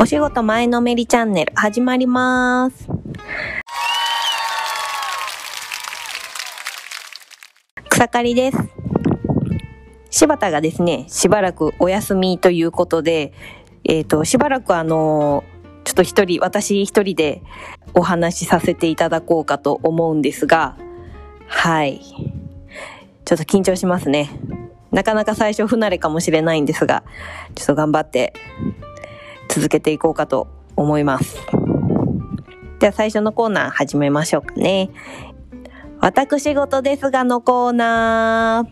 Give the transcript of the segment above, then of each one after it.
お仕事前のめりチャンネル始まります。草刈りです。柴田がですね、しばらくお休みということで、えっ、と、しばらくあの、ちょっと一人、私一人でお話しさせていただこうかと思うんですが、はい。ちょっと緊張しますね。なかなか最初不慣れかもしれないんですが、ちょっと頑張って続けていこうかと思います。では最初のコーナー始めましょうかね。私事ですがのコーナ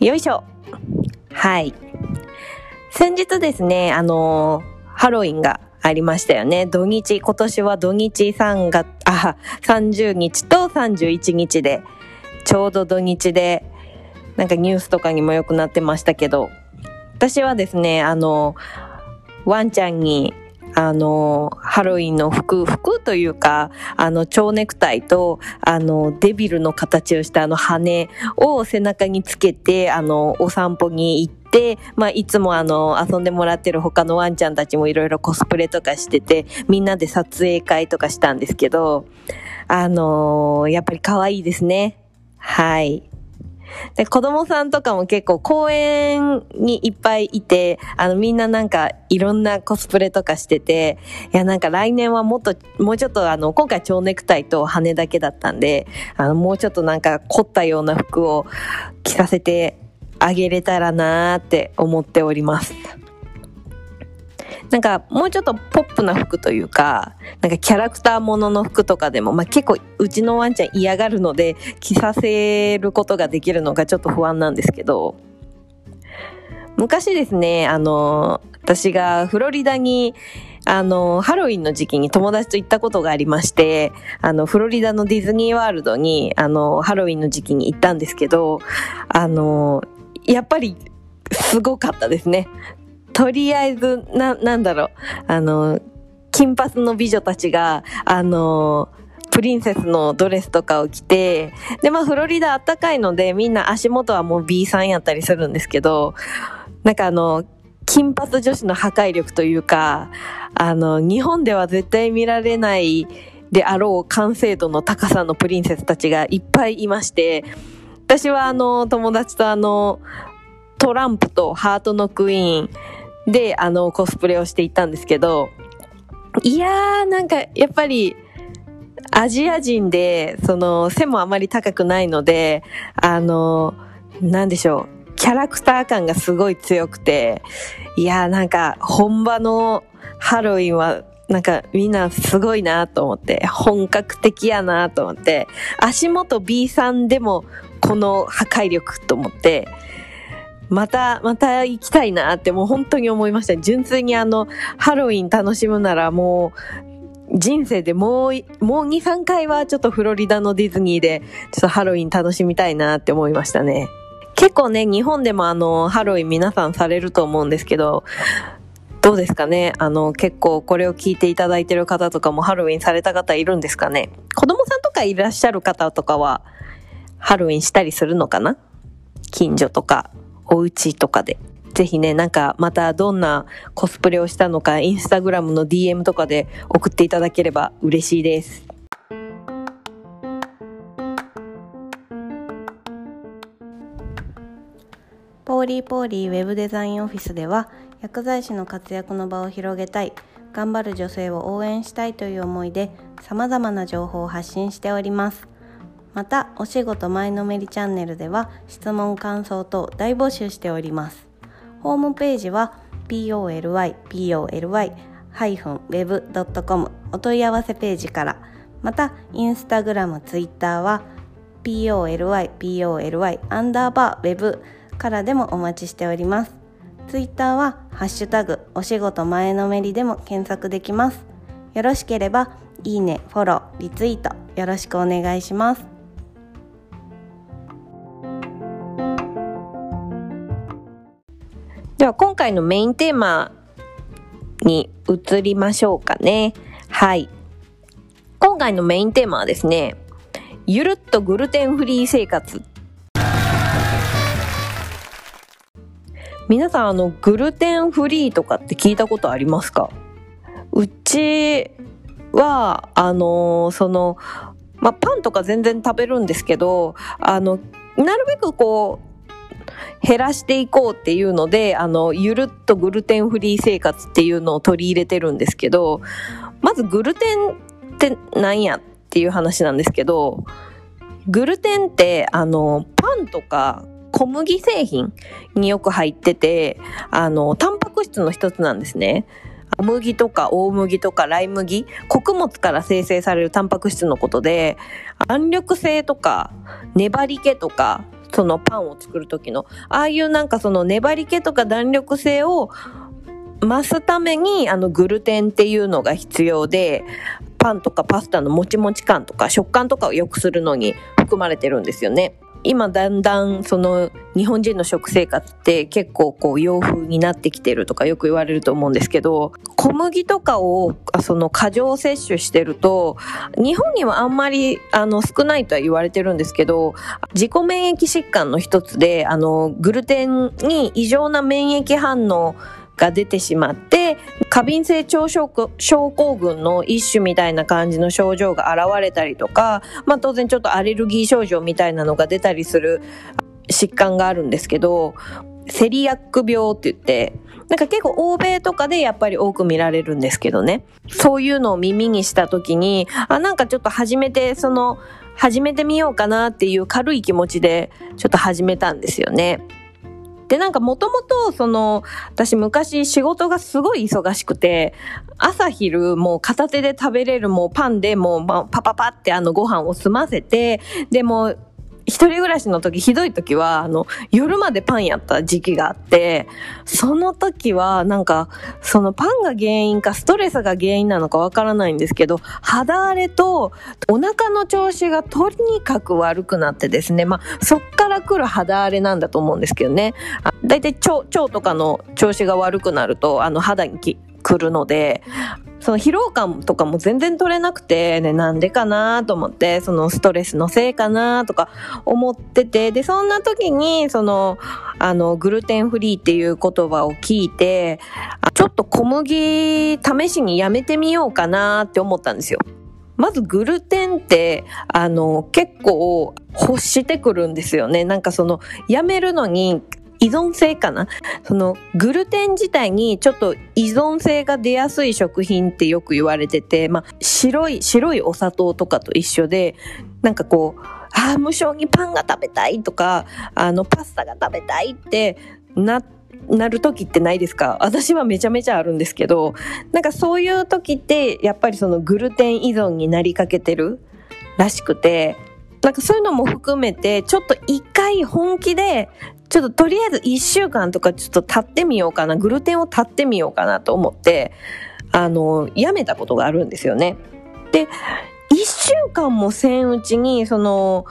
ー。よいしょ。はい。先日ですね、あのーハロウィンがありましたよね。土日、今年は土日3月、あ、30日と31日で、ちょうど土日で、なんかニュースとかにもよくなってましたけど、私はですね、あの、ワンちゃんに、あの、ハロウィンの服、服というか、あの、蝶ネクタイと、あの、デビルの形をしたあの羽を背中につけて、あの、お散歩に行って、まあ、いつもあの、遊んでもらってる他のワンちゃんたちもいろいろコスプレとかしてて、みんなで撮影会とかしたんですけど、あのやっぱり可愛いですね。はい。で、子供さんとかも結構公園にいっぱいいて、あのみんななんかいろんなコスプレとかしてて、いやなんか来年はもっと、もうちょっとあの、今回蝶ネクタイと羽だけだったんで、あのもうちょっとなんか凝ったような服を着させてあげれたらなーって思っております。なんかもうちょっとポップな服というか、なんかキャラクターものの服とかでも、まあ、結構うちのワンちゃん嫌がるので着させることができるのがちょっと不安なんですけど、昔ですね、あの、私がフロリダにあの、ハロウィンの時期に友達と行ったことがありまして、あの、フロリダのディズニーワールドに、あの、ハロウィンの時期に行ったんですけど、あの、やっぱり、すごかったですね。とりあえず、な、なんだろう、あの、金髪の美女たちが、あの、プリンセスのドレスとかを着て、で、まあ、フロリダ暖かいので、みんな足元はもう B さんやったりするんですけど、なんかあの、金髪女子の破壊力というか、あの、日本では絶対見られないであろう完成度の高さのプリンセスたちがいっぱいいまして、私はあの、友達とあの、トランプとハートのクイーンであの、コスプレをしていったんですけど、いやー、なんかやっぱり、アジア人で、その、背もあまり高くないので、あの、なんでしょう、キャラクター感がすごい強くて、いやーなんか本場のハロウィンはなんかみんなすごいなと思って、本格的やなと思って、足元 B さんでもこの破壊力と思って、また、また行きたいなってもう本当に思いました。純粋にあの、ハロウィン楽しむならもう、人生でもう、もう2、3回はちょっとフロリダのディズニーで、ちょっとハロウィン楽しみたいなって思いましたね。結構ね、日本でもあの、ハロウィン皆さんされると思うんですけど、どうですかね？あの、結構これを聞いていただいてる方とかもハロウィンされた方いるんですかね？子供さんとかいらっしゃる方とかは、ハロウィンしたりするのかな？近所とか、お家とかで。ぜひね、なんかまたどんなコスプレをしたのか、インスタグラムの DM とかで送っていただければ嬉しいです。ポーリーポーリーウェブデザインオフィスでは薬剤師の活躍の場を広げたい頑張る女性を応援したいという思いでさまざまな情報を発信しておりますまたお仕事前のめりチャンネルでは質問感想等大募集しておりますホームページは polypoly-web.com お問い合わせページからまたインスタグラムツイッターは polypoly アンダーバーウェブからでもお待ちしております。ツイッターはハッシュタグお仕事前のめりでも検索できます。よろしければいいね、フォロー、リツイートよろしくお願いします。では今回のメインテーマに移りましょうかね。はい。今回のメインテーマはですね、ゆるっとグルテンフリー生活皆さんあのグルテンフリーとかって聞いたことありますか？うちはあのそのまあ、パンとか全然食べるんですけどあのなるべくこう減らしていこうっていうのであのゆるっとグルテンフリー生活っていうのを取り入れてるんですけどまずグルテンってなんやっていう話なんですけどグルテンってあのパンとか小麦製品によく入っててあのタンパク質の一つなんですね。小麦とか大麦とかライ麦、穀物から生成されるタンパク質のことで、弾力性とか粘り気とか、そのパンを作る時の、ああいうなんかその粘り気とか弾力性を増すために、あのグルテンっていうのが必要で、パンとかパスタのもちもち感とか食感とかを良くするのに含まれてるんですよね。今だんだんその日本人の食生活って結構こう洋風になってきてるとかよく言われると思うんですけど小麦とかをその過剰摂取してると日本にはあんまりあの少ないとは言われてるんですけど自己免疫疾患の一つであのグルテンに異常な免疫反応が出てしまって過敏性腸症候群の一種みたいな感じの症状が現れたりとか、まあ、当然ちょっとアレルギー症状みたいなのが出たりする疾患があるんですけどセリアック病って言ってなんか結構欧米とかでやっぱり多く見られるんですけどねそういうのを耳にした時にあなんかちょっと初めてその始めてみようかなっていう軽い気持ちでちょっと始めたんですよね。で、なんかもともと、その、私昔仕事がすごい忙しくて、朝昼もう片手で食べれるもうパンでもう、パパパってあのご飯を済ませて、でも一人暮らしの時、ひどい時は、あの、夜までパンやった時期があって、その時は、なんか、そのパンが原因か、ストレスが原因なのかわからないんですけど、肌荒れと、お腹の調子がとにかく悪くなってですね、まあ、そっから来る肌荒れなんだと思うんですけどね。だいたい腸、腸とかの調子が悪くなると、あの、肌に来るので、その疲労感とかも全然取れなくて、ね、なんでかなと思って、そのストレスのせいかなとか思ってて、で、そんな時に、その、あの、グルテンフリーっていう言葉を聞いて、ちょっと小麦試しにやめてみようかなって思ったんですよ。まずグルテンって、あの、結構欲してくるんですよね。なんかその、やめるのに依存性かな？そのグルテン自体にちょっと依存性が出やすい食品ってよく言われてて、まあ、白い、白いお砂糖とかと一緒で、なんかこう、ああ、無性にパンが食べたいとか、あの、パスタが食べたいってななる時ってないですか？私はめちゃめちゃあるんですけど、なんかそういう時って、やっぱりそのグルテン依存になりかけてるらしくて、なんかそういうのも含めて、ちょっと一回本気でちょっととりあえず1週間とかちょっと経ってみようかな、グルテンを立ってみようかなと思って、あの、やめたことがあるんですよね。で、1週間もせんうちに、その、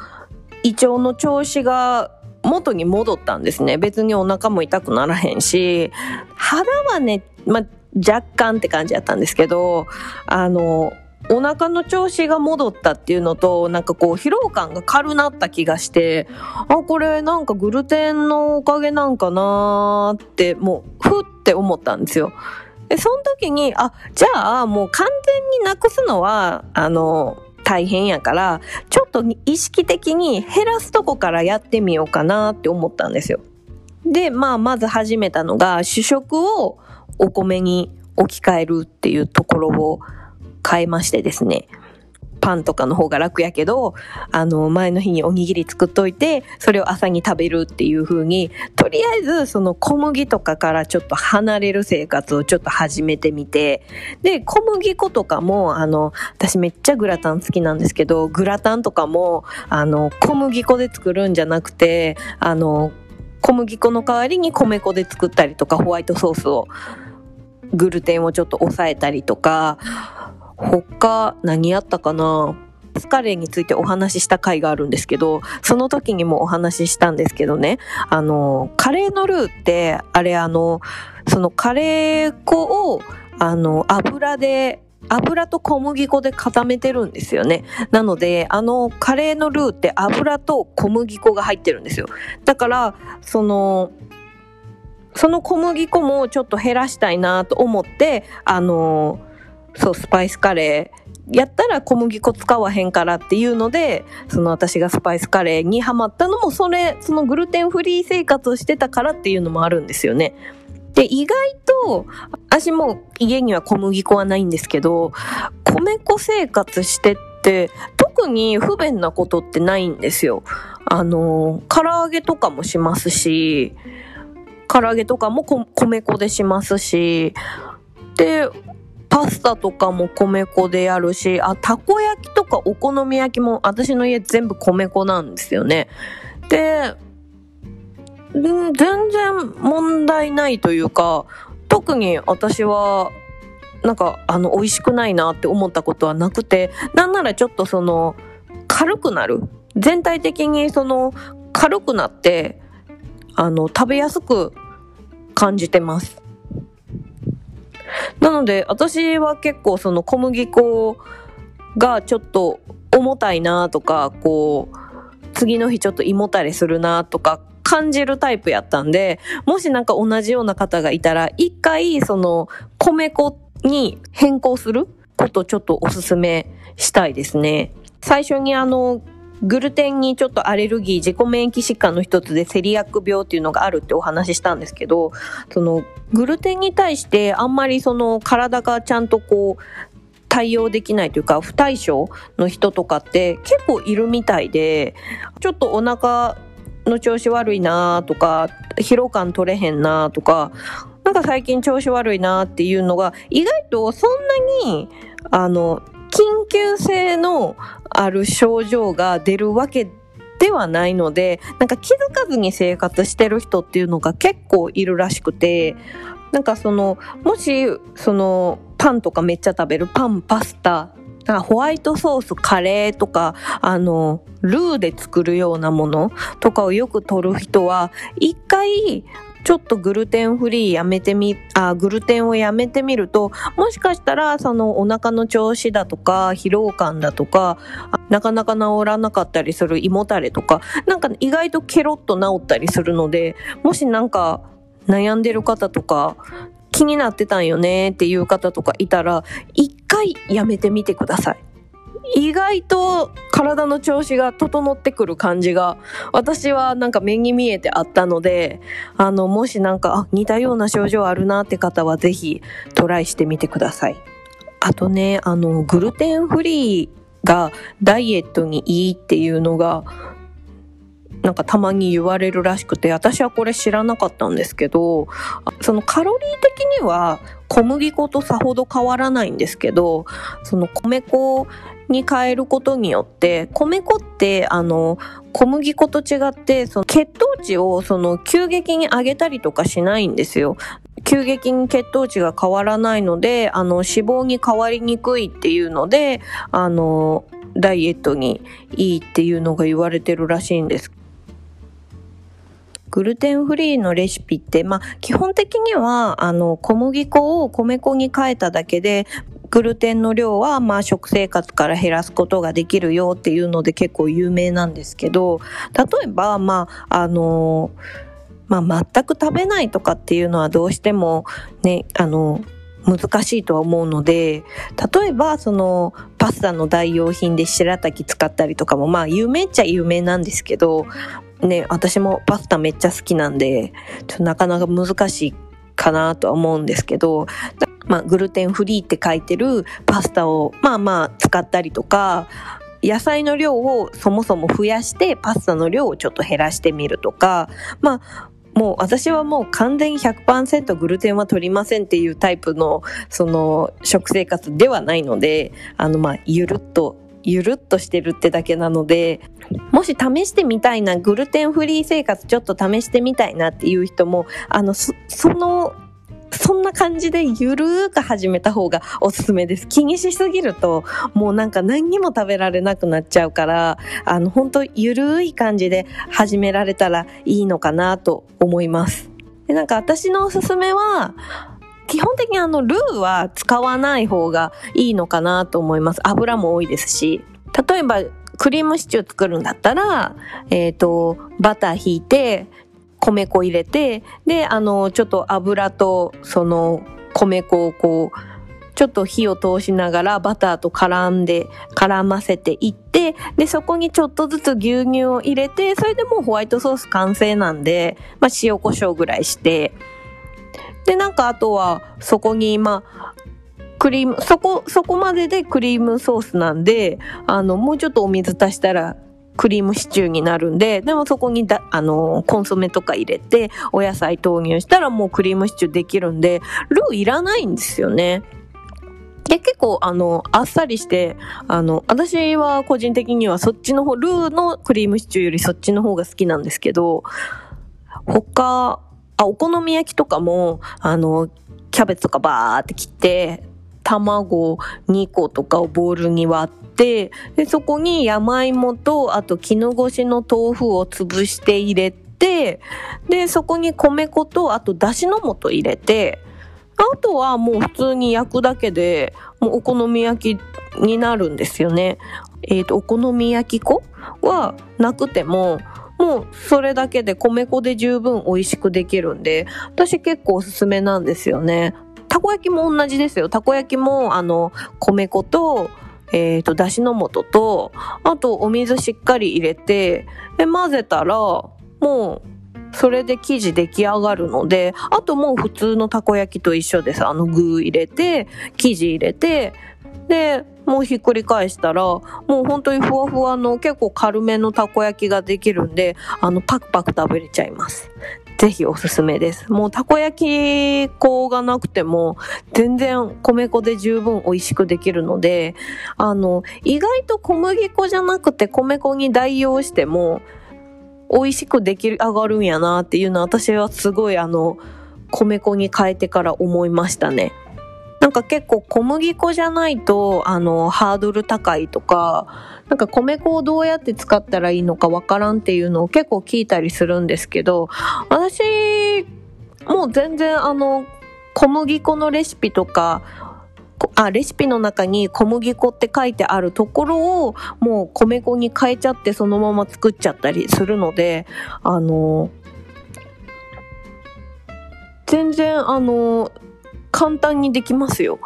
胃腸の調子が元に戻ったんですね。別にお腹も痛くならへんし、肌はね、ま、若干って感じやったんですけど、あの、お腹の調子が戻ったっていうのと、なんかこう疲労感が軽なった気がして、あ、これなんかグルテンのおかげなんかなーって、もう、ふって思ったんですよ。で、その時に、あ、じゃあもう完全になくすのは、あの、大変やから、ちょっと意識的に減らすとこからやってみようかなって思ったんですよ。で、まあ、まず始めたのが、主食をお米に置き換えるっていうところを変えましてですね。パンとかの方が楽やけど、あの、前の日におにぎり作っといて、それを朝に食べるっていう風に、とりあえずその小麦とかからちょっと離れる生活をちょっと始めてみて、で、小麦粉とかも、あの、私めっちゃグラタン好きなんですけど、グラタンとかも、あの、小麦粉で作るんじゃなくて、あの、小麦粉の代わりに米粉で作ったりとか、ホワイトソースを、グルテンをちょっと抑えたりとか、他何やったかな？スカレーについてお話しした回があるんですけど、その時にもお話ししたんですけどね、あの、カレーのルーって、あれあの、そのカレー粉を、あの、油で、油と小麦粉で固めてるんですよね。なので、あの、カレーのルーって油と小麦粉が入ってるんですよ。だから、その、その小麦粉もちょっと減らしたいなと思って、あの、そう、スパイスカレー、やったら小麦粉使わへんからっていうので、その私がスパイスカレーにハマったのも、それ、そのグルテンフリー生活をしてたからっていうのもあるんですよね。で、意外と、私も家には小麦粉はないんですけど、米粉生活してって、特に不便なことってないんですよ。あの、唐揚げとかもしますし、唐揚げとかも米粉でしますし、で、パスタとかも米粉でやるし、あ、たこ焼きとかお好み焼きも私の家全部米粉なんですよね。で、全然問題ないというか、特に私は、なんか、あの、美味しくないなって思ったことはなくて、なんならちょっとその、軽くなる。全体的にその、軽くなって、あの、食べやすく感じてます。なので、私は結構その小麦粉がちょっと重たいなとか、こう、次の日ちょっと胃もたれするなとか感じるタイプやったんで、もしなんか同じような方がいたら、一回その米粉に変更することちょっとおすすめしたいですね。最初にあの、グルテンにちょっとアレルギー、自己免疫疾患の一つでセリアック病っていうのがあるってお話ししたんですけど、そのグルテンに対してあんまりその体がちゃんとこう対応できないというか不対症の人とかって結構いるみたいで、ちょっとお腹の調子悪いなとか、疲労感取れへんなとか、なんか最近調子悪いなっていうのが意外とそんなにあの緊急性のある症状が出るわけではないので、なんか気づかずに生活してる人っていうのが結構いるらしくて、なんかその、もし、その、パンとかめっちゃ食べるパン、パスタ、ホワイトソース、カレーとか、あの、ルーで作るようなものとかをよく取る人は、一回、ちょっとグルテンフリーやめてみ、あ、グルテンをやめてみると、もしかしたらそのお腹の調子だとか、疲労感だとか、なかなか治らなかったりする胃もたれとか、なんか意外とケロッと治ったりするので、もしなんか悩んでる方とか、気になってたんよねっていう方とかいたら、一回やめてみてください。意外と体の調子が整ってくる感じが私はなんか目に見えてあったのであのもしなんか似たような症状あるなって方はぜひトライしてみてください。あとねあのグルテンフリーがダイエットにいいっていうのがなんかたまに言われるらしくて、私はこれ知らなかったんですけど、そのカロリー的には小麦粉とさほど変わらないんですけど、その米粉に変えることによって、米粉ってあの、小麦粉と違って、その血糖値をその急激に上げたりとかしないんですよ。急激に血糖値が変わらないので、あの、脂肪に変わりにくいっていうので、あの、ダイエットにいいっていうのが言われてるらしいんですグルテンフリーのレシピって、まあ、基本的には、あの、小麦粉を米粉に変えただけで、グルテンの量は、まあ、食生活から減らすことができるよっていうので結構有名なんですけど、例えば、まあ、あの、まあ、全く食べないとかっていうのはどうしてもね、あの、難しいとは思うので、例えばそのパスタの代用品で白滝使ったりとかもまあ有名っちゃ有名なんですけど、ね、私もパスタめっちゃ好きなんで、ちょなかなか難しいかなとは思うんですけど、まあ、グルテンフリーって書いてるパスタをまあまあ使ったりとか、野菜の量をそもそも増やしてパスタの量をちょっと減らしてみるとか、まあ、もう私はもう完全に100%グルテンは取りませんっていうタイプのその食生活ではないので、あのまあゆるっとゆるっとしてるってだけなので、もし試してみたいな、グルテンフリー生活ちょっと試してみたいなっていう人も、あの、その、そんな感じでゆるーく始めた方がおすすめです。気にしすぎると、もうなんか何にも食べられなくなっちゃうから、あの、本当ゆるーい感じで始められたらいいのかなと思います。で、なんか私のおすすめは、基本的にあの、ルーは使わない方がいいのかなと思います。油も多いですし。例えば、クリームシチュー作るんだったら、えっ、ー、と、バター引いて、米粉入れて、で、あの、ちょっと油とその米粉をこう、ちょっと火を通しながらバターと絡んで、絡ませていって、で、そこにちょっとずつ牛乳を入れて、それでもうホワイトソース完成なんで、まあ塩コショウぐらいして、で、なんかあとはそこに、まあ、クリーム、そこ、そこまででクリームソースなんで、あの、もうちょっとお水足したらクリームシチューになるんで、でもそこにだ、あの、コンソメとか入れて、お野菜投入したらもうクリームシチューできるんで、ルーいらないんですよね。で、結構、あの、あっさりして、あの、私は個人的にはそっちの方、ルーのクリームシチューよりそっちの方が好きなんですけど、他、あ、お好み焼きとかも、あの、キャベツとかバーって切って、卵2個とかをボウルに割って、で、そこに山芋と、あと絹ごしの豆腐を潰して入れて、で、そこに米粉と、あとだしの素入れて、あとはもう普通に焼くだけで、もうお好み焼きになるんですよね。えっ、ー、と、お好み焼き粉はなくても、もうそれだけで米粉で十分美味しくできるんで、私結構おすすめなんですよね。たこ焼きも同じですよ。たこ焼きも、あの、米粉と、えっ、ー、と、だしの素と、あとお水しっかり入れて、で、混ぜたら、もう、それで生地出来上がるので、あともう普通のたこ焼きと一緒です。あの具入れて、生地入れて、で、もうひっくり返したら、もう本当にふわふわの結構軽めのたこ焼きができるんで、あの、パクパク食べれちゃいます。ぜひおすすめです。もうたこ焼き粉がなくても全然米粉で十分美味しくできるので、あの、意外と小麦粉じゃなくて米粉に代用しても美味しくできる上がるんやなっていうのは私はすごいあの、米粉に変えてから思いましたね。なんか結構小麦粉じゃないと、あの、ハードル高いとか、なんか米粉をどうやって使ったらいいのかわからんっていうのを結構聞いたりするんですけど、私、もう全然あの、小麦粉のレシピとか、あ、レシピの中に小麦粉って書いてあるところをもう米粉に変えちゃってそのまま作っちゃったりするので、あの、全然あの、簡単にできますよ。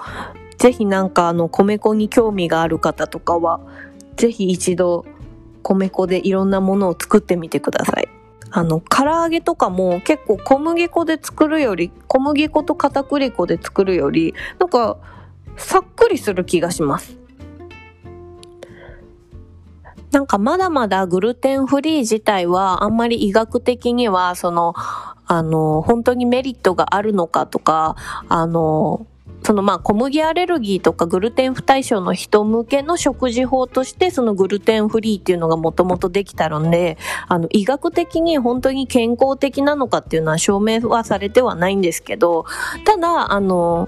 ぜひなんかあの米粉に興味がある方とかは、ぜひ一度米粉でいろんなものを作ってみてください。あの、唐揚げとかも結構小麦粉で作るより、小麦粉と片栗粉で作るより、なんか、さっくりする気がします。なんかまだまだグルテンフリー自体はあんまり医学的にはそのあの、本当にメリットがあるのかとか、あの、そのまあ小麦アレルギーとかグルテン不対症の人向けの食事法としてそのグルテンフリーっていうのがもともとできたので、あの医学的に本当に健康的なのかっていうのは証明はされてはないんですけど、ただ、あの、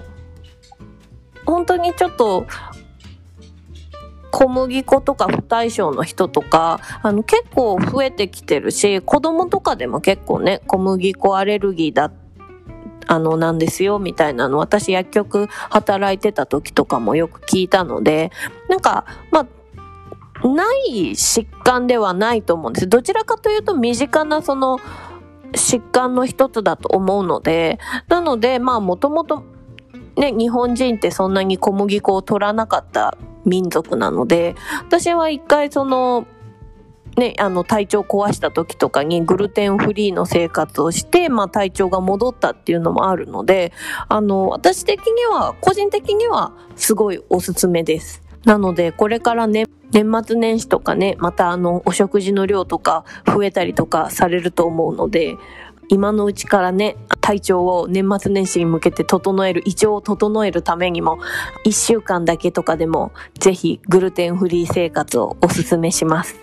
本当にちょっと小麦粉とか不対称の人とか、あの結構増えてきてるし、子供とかでも結構ね、小麦粉アレルギーだあの、なんですよ、みたいなの、私薬局働いてた時とかもよく聞いたので、なんか、まあ、ない疾患ではないと思うんです。どちらかというと身近なその疾患の一つだと思うので、なので、まあもともとね、日本人ってそんなに小麦粉を取らなかった民族なので、私は一回その、ね、あの体調壊した時とかにグルテンフリーの生活をして、まあ体調が戻ったっていうのもあるので、あの、私的には、個人的にはすごいおすすめです。なので、これからね、年末年始とかね、またあの、お食事の量とか増えたりとかされると思うので、今のうちからね、体調を年末年始に向けて整える、胃腸を整えるためにも、1週間だけとかでも、ぜひグルテンフリー生活をおすすめします。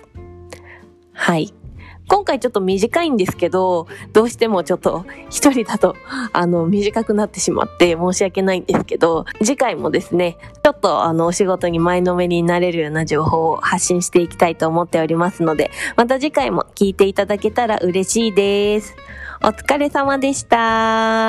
はい。今回ちょっと短いんですけど、どうしてもちょっと一人だと、あの、短くなってしまって申し訳ないんですけど、次回もですね、ちょっとあの、お仕事に前のめりになれるような情報を発信していきたいと思っておりますので、また次回も聞いていただけたら嬉しいです。お疲れ様でした。